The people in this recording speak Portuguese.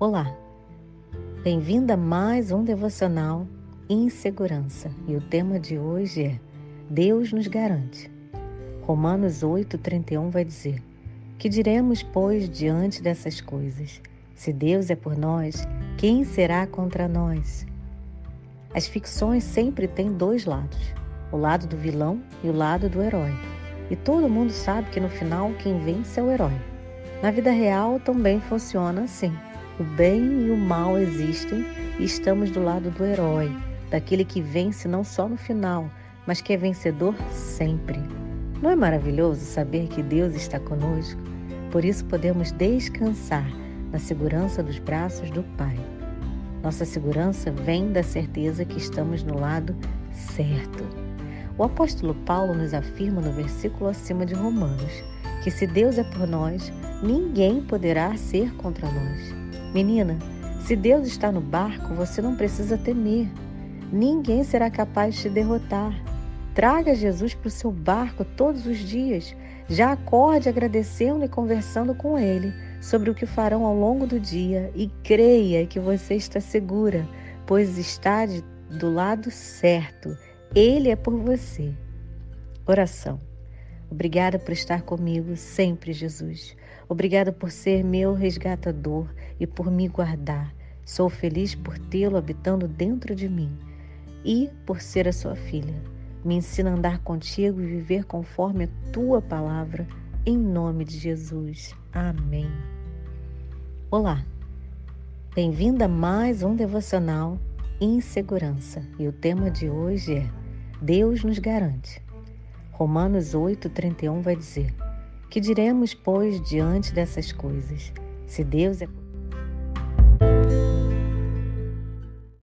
Olá, bem-vinda a mais um devocional Insegurança e o tema de hoje é Deus nos garante. Romanos 8,31 vai dizer: Que diremos, pois, diante dessas coisas? Se Deus é por nós, quem será contra nós? As ficções sempre têm dois lados: o lado do vilão e o lado do herói. E todo mundo sabe que no final quem vence é o herói. Na vida real também funciona assim. O bem e o mal existem e estamos do lado do herói, daquele que vence não só no final, mas que é vencedor sempre. Não é maravilhoso saber que Deus está conosco? Por isso podemos descansar na segurança dos braços do Pai. Nossa segurança vem da certeza que estamos no lado certo. O apóstolo Paulo nos afirma no versículo acima de Romanos que se Deus é por nós, ninguém poderá ser contra nós. Menina, se Deus está no barco, você não precisa temer. Ninguém será capaz de te derrotar. Traga Jesus para o seu barco todos os dias. Já acorde agradecendo e conversando com Ele sobre o que farão ao longo do dia e creia que você está segura, pois está de, do lado certo. Ele é por você. Oração. Obrigada por estar comigo sempre, Jesus. Obrigada por ser meu resgatador e por me guardar. Sou feliz por tê-lo habitando dentro de mim e por ser a sua filha. Me ensina a andar contigo e viver conforme a tua palavra, em nome de Jesus. Amém. Olá, bem-vinda a mais um devocional Insegurança e o tema de hoje é Deus nos garante. Romanos 8,31 vai dizer: Que diremos, pois, diante dessas coisas? Se Deus é